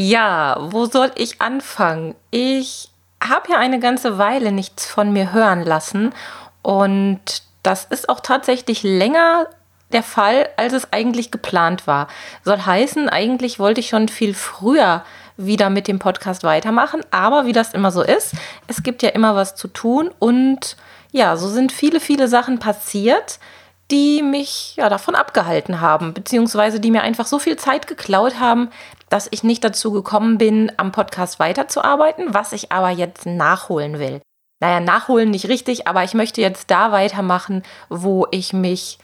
Ja, wo soll ich anfangen? Ich habe ja eine ganze Weile nichts von mir hören lassen und das ist auch tatsächlich länger der Fall, als es eigentlich geplant war. Soll heißen, eigentlich wollte ich schon viel früher wieder mit dem Podcast weitermachen, aber wie das immer so ist, es gibt ja immer was zu tun und ja, so sind viele, viele Sachen passiert, die mich ja davon abgehalten haben, beziehungsweise die mir einfach so viel Zeit geklaut haben, dass ich nicht dazu gekommen bin, am Podcast weiterzuarbeiten, was ich aber jetzt nachholen will. Naja, nachholen nicht richtig, aber ich möchte jetzt da weitermachen, wo ich mich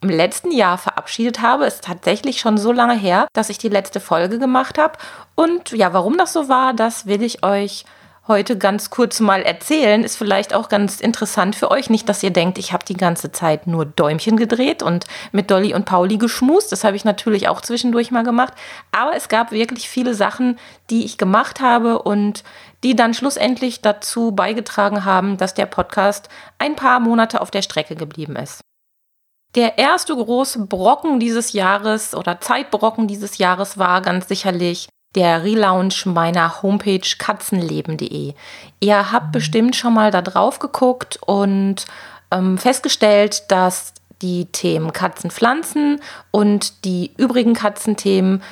im letzten Jahr verabschiedet habe. Ist tatsächlich schon so lange her, dass ich die letzte Folge gemacht habe. Und ja, warum das so war, das will ich euch heute ganz kurz mal erzählen, ist vielleicht auch ganz interessant für euch. Nicht, dass ihr denkt, ich habe die ganze Zeit nur Däumchen gedreht und mit Dolly und Pauli geschmust. Das habe ich natürlich auch zwischendurch mal gemacht. Aber es gab wirklich viele Sachen, die ich gemacht habe und die dann schlussendlich dazu beigetragen haben, dass der Podcast ein paar Monate auf der Strecke geblieben ist. Der erste große Brocken dieses Jahres oder Zeitbrocken dieses Jahres war ganz sicherlich der Relaunch meiner Homepage katzenleben.de. Ihr habt bestimmt schon mal da drauf geguckt und ähm, festgestellt, dass die Themen Katzenpflanzen und die übrigen Katzenthemen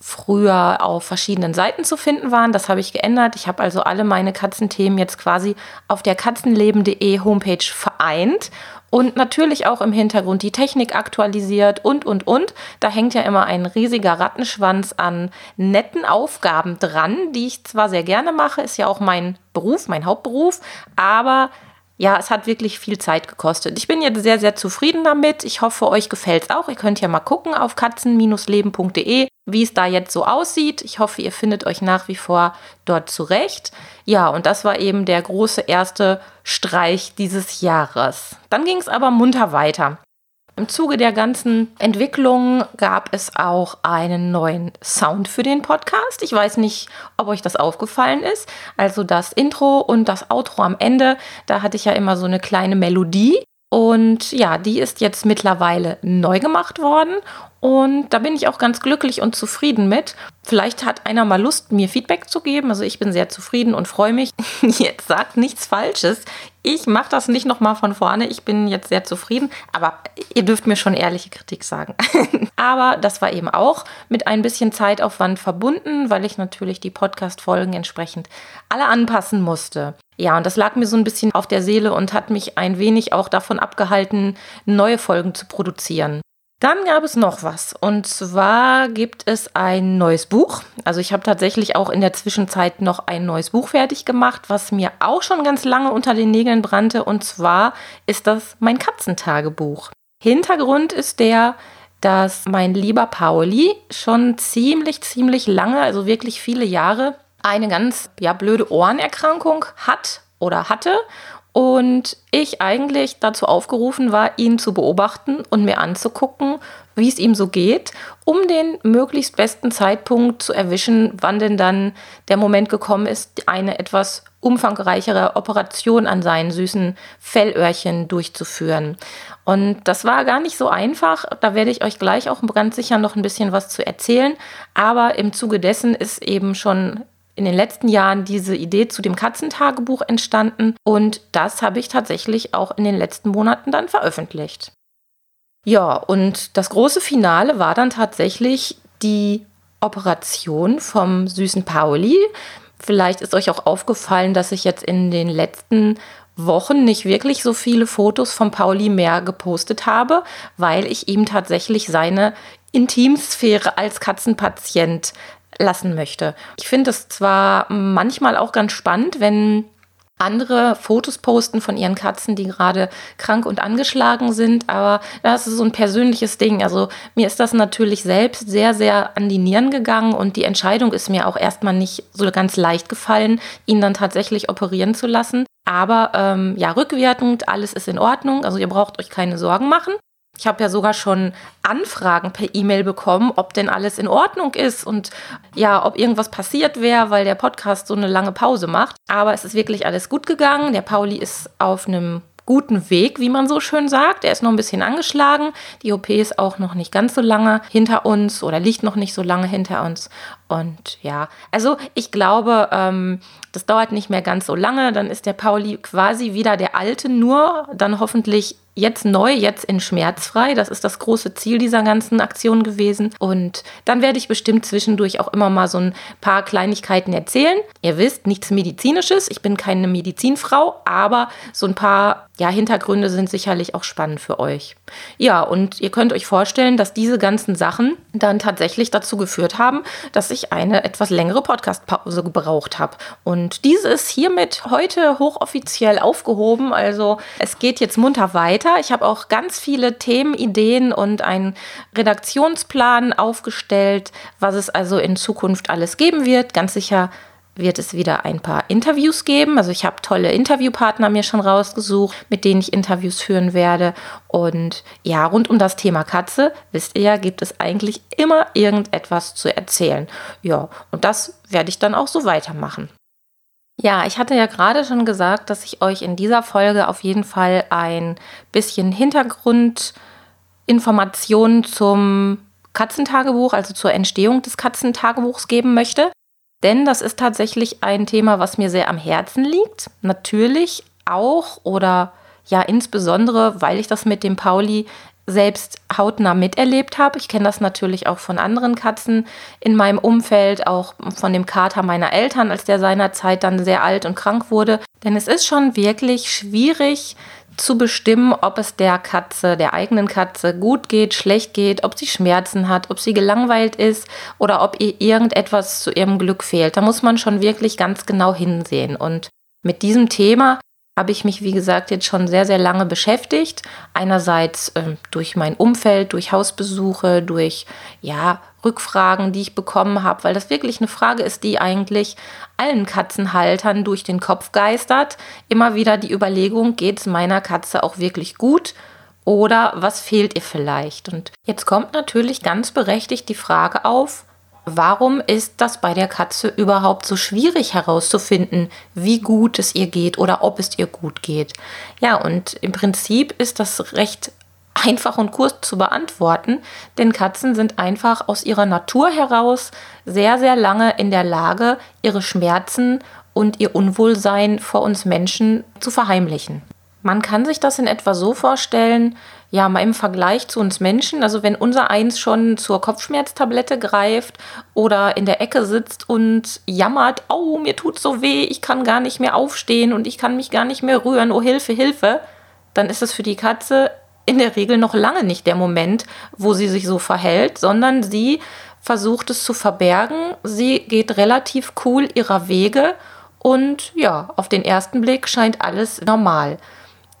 früher auf verschiedenen Seiten zu finden waren. Das habe ich geändert. Ich habe also alle meine Katzenthemen jetzt quasi auf der katzenleben.de Homepage vereint und natürlich auch im Hintergrund die Technik aktualisiert und, und, und. Da hängt ja immer ein riesiger Rattenschwanz an netten Aufgaben dran, die ich zwar sehr gerne mache, ist ja auch mein Beruf, mein Hauptberuf, aber ja, es hat wirklich viel Zeit gekostet. Ich bin jetzt sehr, sehr zufrieden damit. Ich hoffe, euch gefällt es auch. Ihr könnt ja mal gucken auf katzen-leben.de, wie es da jetzt so aussieht. Ich hoffe, ihr findet euch nach wie vor dort zurecht. Ja, und das war eben der große erste Streich dieses Jahres. Dann ging es aber munter weiter. Im Zuge der ganzen Entwicklung gab es auch einen neuen Sound für den Podcast. Ich weiß nicht, ob euch das aufgefallen ist. Also das Intro und das Outro am Ende, da hatte ich ja immer so eine kleine Melodie. Und ja, die ist jetzt mittlerweile neu gemacht worden und da bin ich auch ganz glücklich und zufrieden mit. Vielleicht hat einer mal Lust, mir Feedback zu geben. Also ich bin sehr zufrieden und freue mich. Jetzt sagt nichts Falsches. Ich mache das nicht nochmal von vorne. Ich bin jetzt sehr zufrieden. Aber ihr dürft mir schon ehrliche Kritik sagen. aber das war eben auch mit ein bisschen Zeitaufwand verbunden, weil ich natürlich die Podcast-Folgen entsprechend alle anpassen musste. Ja, und das lag mir so ein bisschen auf der Seele und hat mich ein wenig auch davon abgehalten, neue Folgen zu produzieren. Dann gab es noch was. Und zwar gibt es ein neues Buch. Also ich habe tatsächlich auch in der Zwischenzeit noch ein neues Buch fertig gemacht, was mir auch schon ganz lange unter den Nägeln brannte. Und zwar ist das mein Katzentagebuch. Hintergrund ist der, dass mein lieber Pauli schon ziemlich, ziemlich lange, also wirklich viele Jahre, eine ganz ja, blöde Ohrenerkrankung hat oder hatte und ich eigentlich dazu aufgerufen war, ihn zu beobachten und mir anzugucken, wie es ihm so geht, um den möglichst besten Zeitpunkt zu erwischen, wann denn dann der Moment gekommen ist, eine etwas umfangreichere Operation an seinen süßen Fellöhrchen durchzuführen. Und das war gar nicht so einfach. Da werde ich euch gleich auch ganz sicher noch ein bisschen was zu erzählen. Aber im Zuge dessen ist eben schon in den letzten Jahren diese Idee zu dem Katzentagebuch entstanden und das habe ich tatsächlich auch in den letzten Monaten dann veröffentlicht. Ja, und das große Finale war dann tatsächlich die Operation vom süßen Pauli. Vielleicht ist euch auch aufgefallen, dass ich jetzt in den letzten Wochen nicht wirklich so viele Fotos von Pauli mehr gepostet habe, weil ich ihm tatsächlich seine Intimsphäre als Katzenpatient lassen möchte. Ich finde es zwar manchmal auch ganz spannend, wenn andere Fotos posten von ihren Katzen, die gerade krank und angeschlagen sind. Aber das ist so ein persönliches Ding. Also mir ist das natürlich selbst sehr, sehr an die Nieren gegangen und die Entscheidung ist mir auch erstmal nicht so ganz leicht gefallen, ihn dann tatsächlich operieren zu lassen. Aber ähm, ja, rückwirkend, alles ist in Ordnung. Also ihr braucht euch keine Sorgen machen. Ich habe ja sogar schon Anfragen per E-Mail bekommen, ob denn alles in Ordnung ist und ja, ob irgendwas passiert wäre, weil der Podcast so eine lange Pause macht. Aber es ist wirklich alles gut gegangen. Der Pauli ist auf einem guten Weg, wie man so schön sagt. Er ist noch ein bisschen angeschlagen. Die OP ist auch noch nicht ganz so lange hinter uns oder liegt noch nicht so lange hinter uns. Und ja, also ich glaube, ähm, das dauert nicht mehr ganz so lange. Dann ist der Pauli quasi wieder der Alte, nur dann hoffentlich jetzt neu, jetzt in schmerzfrei. Das ist das große Ziel dieser ganzen Aktion gewesen. Und dann werde ich bestimmt zwischendurch auch immer mal so ein paar Kleinigkeiten erzählen. Ihr wisst, nichts Medizinisches. Ich bin keine Medizinfrau, aber so ein paar ja, Hintergründe sind sicherlich auch spannend für euch. Ja, und ihr könnt euch vorstellen, dass diese ganzen Sachen dann tatsächlich dazu geführt haben, dass ich eine etwas längere Podcast-Pause gebraucht habe. Und diese ist hiermit heute hochoffiziell aufgehoben. Also es geht jetzt munter weiter. Ich habe auch ganz viele Themen, Ideen und einen Redaktionsplan aufgestellt, was es also in Zukunft alles geben wird. Ganz sicher wird es wieder ein paar Interviews geben. Also ich habe tolle Interviewpartner mir schon rausgesucht, mit denen ich Interviews führen werde. Und ja, rund um das Thema Katze, wisst ihr ja, gibt es eigentlich immer irgendetwas zu erzählen. Ja, und das werde ich dann auch so weitermachen. Ja, ich hatte ja gerade schon gesagt, dass ich euch in dieser Folge auf jeden Fall ein bisschen Hintergrundinformationen zum Katzentagebuch, also zur Entstehung des Katzentagebuchs geben möchte. Denn das ist tatsächlich ein Thema, was mir sehr am Herzen liegt. Natürlich auch oder ja insbesondere, weil ich das mit dem Pauli selbst hautnah miterlebt habe. Ich kenne das natürlich auch von anderen Katzen in meinem Umfeld, auch von dem Kater meiner Eltern, als der seinerzeit dann sehr alt und krank wurde. Denn es ist schon wirklich schwierig, zu bestimmen, ob es der Katze, der eigenen Katze gut geht, schlecht geht, ob sie Schmerzen hat, ob sie gelangweilt ist oder ob ihr irgendetwas zu ihrem Glück fehlt. Da muss man schon wirklich ganz genau hinsehen. Und mit diesem Thema habe ich mich, wie gesagt, jetzt schon sehr, sehr lange beschäftigt. Einerseits äh, durch mein Umfeld, durch Hausbesuche, durch ja, Rückfragen, die ich bekommen habe, weil das wirklich eine Frage ist, die eigentlich allen Katzenhaltern durch den Kopf geistert. Immer wieder die Überlegung, geht es meiner Katze auch wirklich gut? Oder was fehlt ihr vielleicht? Und jetzt kommt natürlich ganz berechtigt die Frage auf, Warum ist das bei der Katze überhaupt so schwierig herauszufinden, wie gut es ihr geht oder ob es ihr gut geht? Ja, und im Prinzip ist das recht einfach und kurz zu beantworten, denn Katzen sind einfach aus ihrer Natur heraus sehr, sehr lange in der Lage, ihre Schmerzen und ihr Unwohlsein vor uns Menschen zu verheimlichen. Man kann sich das in etwa so vorstellen, ja, mal im Vergleich zu uns Menschen, also wenn unser Eins schon zur Kopfschmerztablette greift oder in der Ecke sitzt und jammert, oh, mir tut so weh, ich kann gar nicht mehr aufstehen und ich kann mich gar nicht mehr rühren, oh Hilfe, Hilfe, dann ist es für die Katze in der Regel noch lange nicht der Moment, wo sie sich so verhält, sondern sie versucht es zu verbergen, sie geht relativ cool ihrer Wege und ja, auf den ersten Blick scheint alles normal.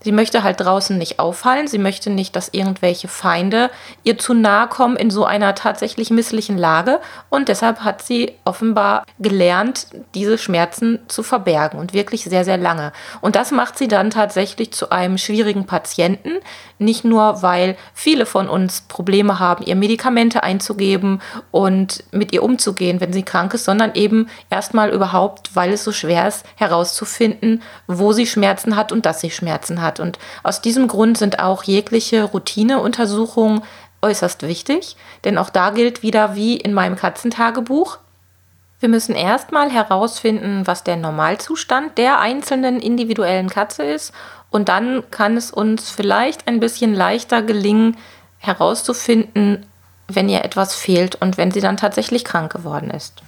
Sie möchte halt draußen nicht auffallen. Sie möchte nicht, dass irgendwelche Feinde ihr zu nahe kommen in so einer tatsächlich misslichen Lage. Und deshalb hat sie offenbar gelernt, diese Schmerzen zu verbergen und wirklich sehr, sehr lange. Und das macht sie dann tatsächlich zu einem schwierigen Patienten. Nicht nur, weil viele von uns Probleme haben, ihr Medikamente einzugeben und mit ihr umzugehen, wenn sie krank ist, sondern eben erstmal überhaupt, weil es so schwer ist, herauszufinden, wo sie Schmerzen hat und dass sie Schmerzen hat hat. Und aus diesem Grund sind auch jegliche Routineuntersuchungen äußerst wichtig, denn auch da gilt wieder wie in meinem Katzentagebuch, wir müssen erstmal herausfinden, was der Normalzustand der einzelnen individuellen Katze ist und dann kann es uns vielleicht ein bisschen leichter gelingen, herauszufinden, wenn ihr etwas fehlt und wenn sie dann tatsächlich krank geworden ist.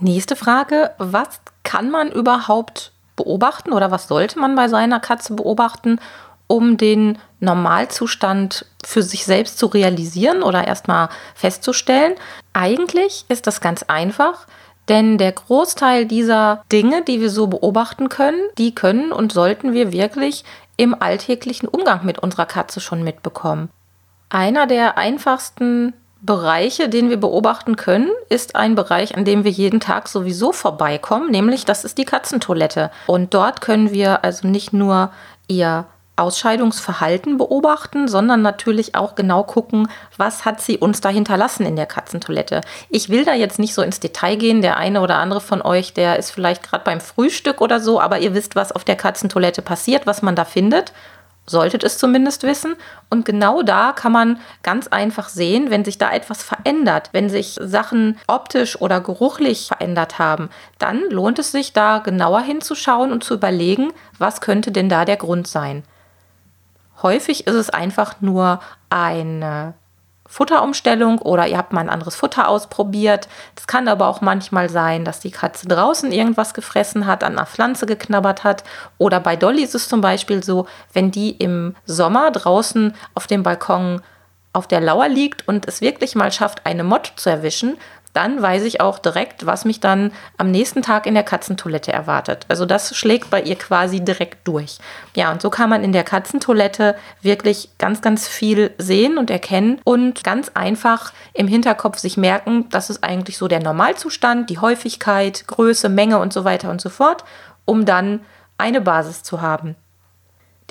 Nächste Frage, was kann man überhaupt beobachten oder was sollte man bei seiner Katze beobachten, um den Normalzustand für sich selbst zu realisieren oder erstmal festzustellen? Eigentlich ist das ganz einfach, Denn der Großteil dieser Dinge, die wir so beobachten können, die können und sollten wir wirklich im alltäglichen Umgang mit unserer Katze schon mitbekommen. Einer der einfachsten Bereiche, den wir beobachten können, ist ein Bereich, an dem wir jeden Tag sowieso vorbeikommen, nämlich das ist die Katzentoilette. Und dort können wir also nicht nur ihr Ausscheidungsverhalten beobachten, sondern natürlich auch genau gucken, was hat sie uns da hinterlassen in der Katzentoilette. Ich will da jetzt nicht so ins Detail gehen. Der eine oder andere von euch, der ist vielleicht gerade beim Frühstück oder so, aber ihr wisst, was auf der Katzentoilette passiert, was man da findet. Solltet es zumindest wissen. Und genau da kann man ganz einfach sehen, wenn sich da etwas verändert, wenn sich Sachen optisch oder geruchlich verändert haben, dann lohnt es sich da genauer hinzuschauen und zu überlegen, was könnte denn da der Grund sein. Häufig ist es einfach nur eine Futterumstellung oder ihr habt mal ein anderes Futter ausprobiert. Es kann aber auch manchmal sein, dass die Katze draußen irgendwas gefressen hat, an einer Pflanze geknabbert hat. Oder bei Dolly ist es zum Beispiel so, wenn die im Sommer draußen auf dem Balkon auf der Lauer liegt und es wirklich mal schafft, eine Mott zu erwischen, dann weiß ich auch direkt, was mich dann am nächsten Tag in der Katzentoilette erwartet. Also das schlägt bei ihr quasi direkt durch. Ja, und so kann man in der Katzentoilette wirklich ganz, ganz viel sehen und erkennen und ganz einfach im Hinterkopf sich merken, das ist eigentlich so der Normalzustand, die Häufigkeit, Größe, Menge und so weiter und so fort, um dann eine Basis zu haben.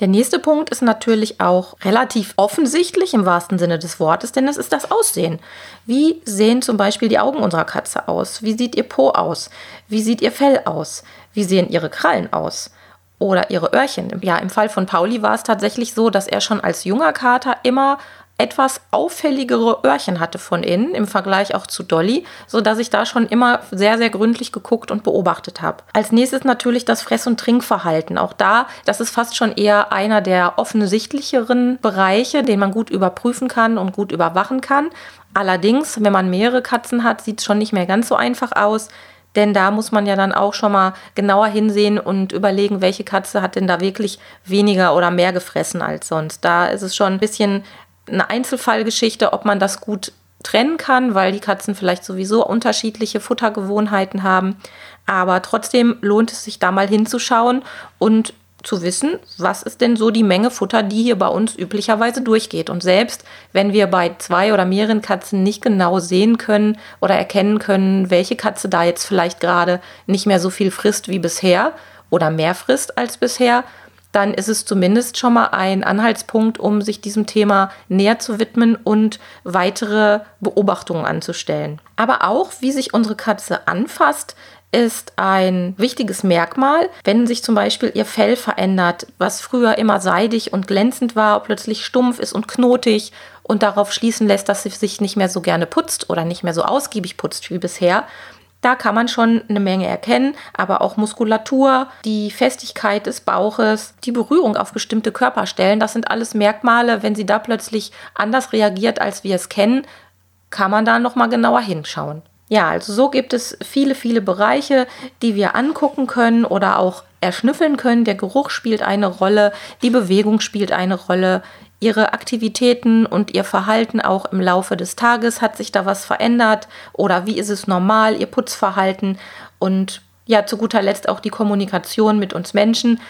Der nächste Punkt ist natürlich auch relativ offensichtlich im wahrsten Sinne des Wortes, denn es ist das Aussehen. Wie sehen zum Beispiel die Augen unserer Katze aus? Wie sieht ihr Po aus? Wie sieht ihr Fell aus? Wie sehen ihre Krallen aus? Oder ihre Öhrchen. Ja, im Fall von Pauli war es tatsächlich so, dass er schon als junger Kater immer etwas auffälligere Öhrchen hatte von innen im Vergleich auch zu Dolly, so dass ich da schon immer sehr sehr gründlich geguckt und beobachtet habe. Als nächstes natürlich das Fress- und Trinkverhalten. Auch da, das ist fast schon eher einer der offensichtlicheren Bereiche, den man gut überprüfen kann und gut überwachen kann. Allerdings, wenn man mehrere Katzen hat, sieht es schon nicht mehr ganz so einfach aus. Denn da muss man ja dann auch schon mal genauer hinsehen und überlegen, welche Katze hat denn da wirklich weniger oder mehr gefressen als sonst. Da ist es schon ein bisschen eine Einzelfallgeschichte, ob man das gut trennen kann, weil die Katzen vielleicht sowieso unterschiedliche Futtergewohnheiten haben. Aber trotzdem lohnt es sich da mal hinzuschauen und zu wissen, was ist denn so die Menge Futter, die hier bei uns üblicherweise durchgeht. Und selbst wenn wir bei zwei oder mehreren Katzen nicht genau sehen können oder erkennen können, welche Katze da jetzt vielleicht gerade nicht mehr so viel frisst wie bisher oder mehr frisst als bisher, dann ist es zumindest schon mal ein Anhaltspunkt, um sich diesem Thema näher zu widmen und weitere Beobachtungen anzustellen. Aber auch, wie sich unsere Katze anfasst, ist ein wichtiges Merkmal, wenn sich zum Beispiel ihr Fell verändert, was früher immer seidig und glänzend war, plötzlich stumpf ist und knotig und darauf schließen lässt, dass sie sich nicht mehr so gerne putzt oder nicht mehr so ausgiebig putzt wie bisher, da kann man schon eine Menge erkennen, aber auch Muskulatur, die Festigkeit des Bauches, die Berührung auf bestimmte Körperstellen, das sind alles Merkmale. Wenn sie da plötzlich anders reagiert, als wir es kennen, kann man da noch mal genauer hinschauen. Ja, also so gibt es viele, viele Bereiche, die wir angucken können oder auch erschnüffeln können. Der Geruch spielt eine Rolle, die Bewegung spielt eine Rolle, ihre Aktivitäten und ihr Verhalten auch im Laufe des Tages? Hat sich da was verändert? Oder wie ist es normal, ihr Putzverhalten? Und ja, zu guter Letzt auch die Kommunikation mit uns Menschen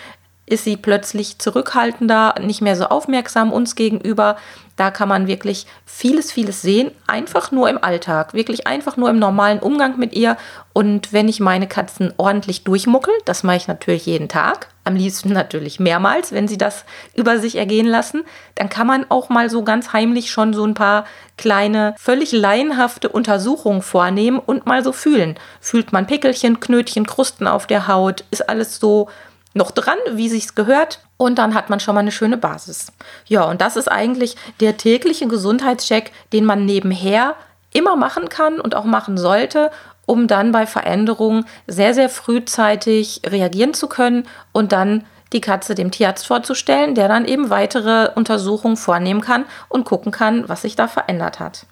ist sie plötzlich zurückhaltender, nicht mehr so aufmerksam uns gegenüber. Da kann man wirklich vieles, vieles sehen, einfach nur im Alltag, wirklich einfach nur im normalen Umgang mit ihr. Und wenn ich meine Katzen ordentlich durchmuckel, das mache ich natürlich jeden Tag, am liebsten natürlich mehrmals, wenn sie das über sich ergehen lassen, dann kann man auch mal so ganz heimlich schon so ein paar kleine, völlig laienhafte Untersuchungen vornehmen und mal so fühlen. Fühlt man Pickelchen, Knötchen, Krusten auf der Haut? Ist alles so noch dran, wie sich's gehört. Und dann hat man schon mal eine schöne Basis. Ja, und das ist eigentlich der tägliche Gesundheitscheck, den man nebenher immer machen kann und auch machen sollte, um dann bei Veränderungen sehr, sehr frühzeitig reagieren zu können und dann die Katze dem Tierarzt vorzustellen, der dann eben weitere Untersuchungen vornehmen kann und gucken kann, was sich da verändert hat.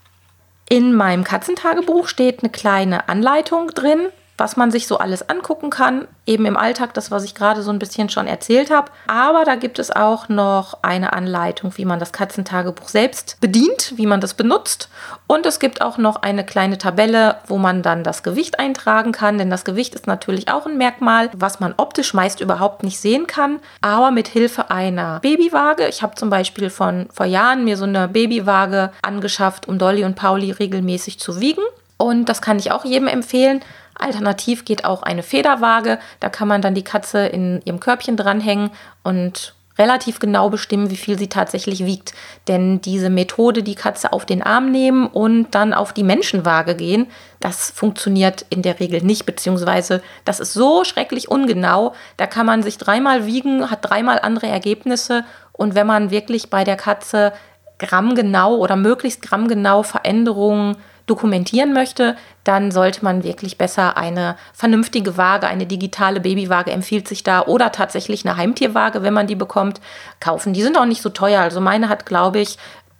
In meinem Katzentagebuch steht eine kleine Anleitung drin, was man sich so alles angucken kann, eben im Alltag, das, was ich gerade so ein bisschen schon erzählt habe. Aber da gibt es auch noch eine Anleitung, wie man das Katzentagebuch selbst bedient, wie man das benutzt. Und es gibt auch noch eine kleine Tabelle, wo man dann das Gewicht eintragen kann, denn das Gewicht ist natürlich auch ein Merkmal, was man optisch meist überhaupt nicht sehen kann. Aber mit Hilfe einer Babywaage, ich habe zum Beispiel von vor Jahren mir so eine Babywaage angeschafft, um Dolly und Pauli regelmäßig zu wiegen. Und das kann ich auch jedem empfehlen. Alternativ geht auch eine Federwaage. Da kann man dann die Katze in ihrem Körbchen dranhängen und relativ genau bestimmen, wie viel sie tatsächlich wiegt. Denn diese Methode, die Katze auf den Arm nehmen und dann auf die Menschenwaage gehen, das funktioniert in der Regel nicht, beziehungsweise das ist so schrecklich ungenau. Da kann man sich dreimal wiegen, hat dreimal andere Ergebnisse und wenn man wirklich bei der Katze grammgenau oder möglichst grammgenau Veränderungen dokumentieren möchte, dann sollte man wirklich besser eine vernünftige Waage, eine digitale Babywaage empfiehlt sich da oder tatsächlich eine Heimtierwaage, wenn man die bekommt, kaufen. Die sind auch nicht so teuer. Also meine hat, glaube ich,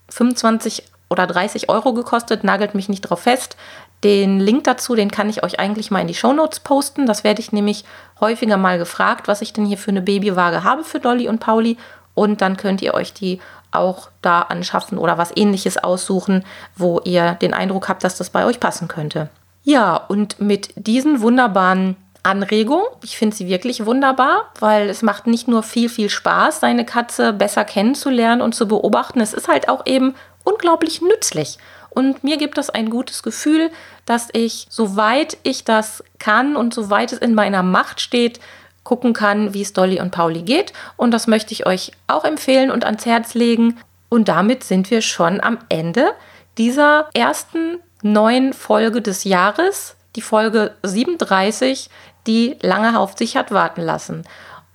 25 oder 30 Euro gekostet, nagelt mich nicht drauf fest. Den Link dazu, den kann ich euch eigentlich mal in die Shownotes posten. Das werde ich nämlich häufiger mal gefragt, was ich denn hier für eine Babywaage habe für Dolly und Pauli. Und dann könnt ihr euch die auch da anschaffen oder was ähnliches aussuchen, wo ihr den Eindruck habt, dass das bei euch passen könnte. Ja, und mit diesen wunderbaren Anregungen, ich finde sie wirklich wunderbar, weil es macht nicht nur viel, viel Spaß, seine Katze besser kennenzulernen und zu beobachten, es ist halt auch eben unglaublich nützlich. Und mir gibt es ein gutes Gefühl, dass ich, soweit ich das kann und soweit es in meiner Macht steht, gucken kann, wie es Dolly und Pauli geht. Und das möchte ich euch auch empfehlen und ans Herz legen. Und damit sind wir schon am Ende dieser ersten neuen Folge des Jahres, die Folge 37, die lange auf sich hat warten lassen.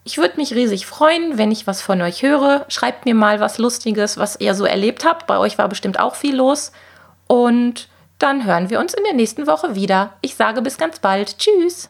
Ich würde mich riesig freuen, wenn ich was von euch höre. Schreibt mir mal was Lustiges, was ihr so erlebt habt. Bei euch war bestimmt auch viel los. Und dann hören wir uns in der nächsten Woche wieder. Ich sage bis ganz bald. Tschüss.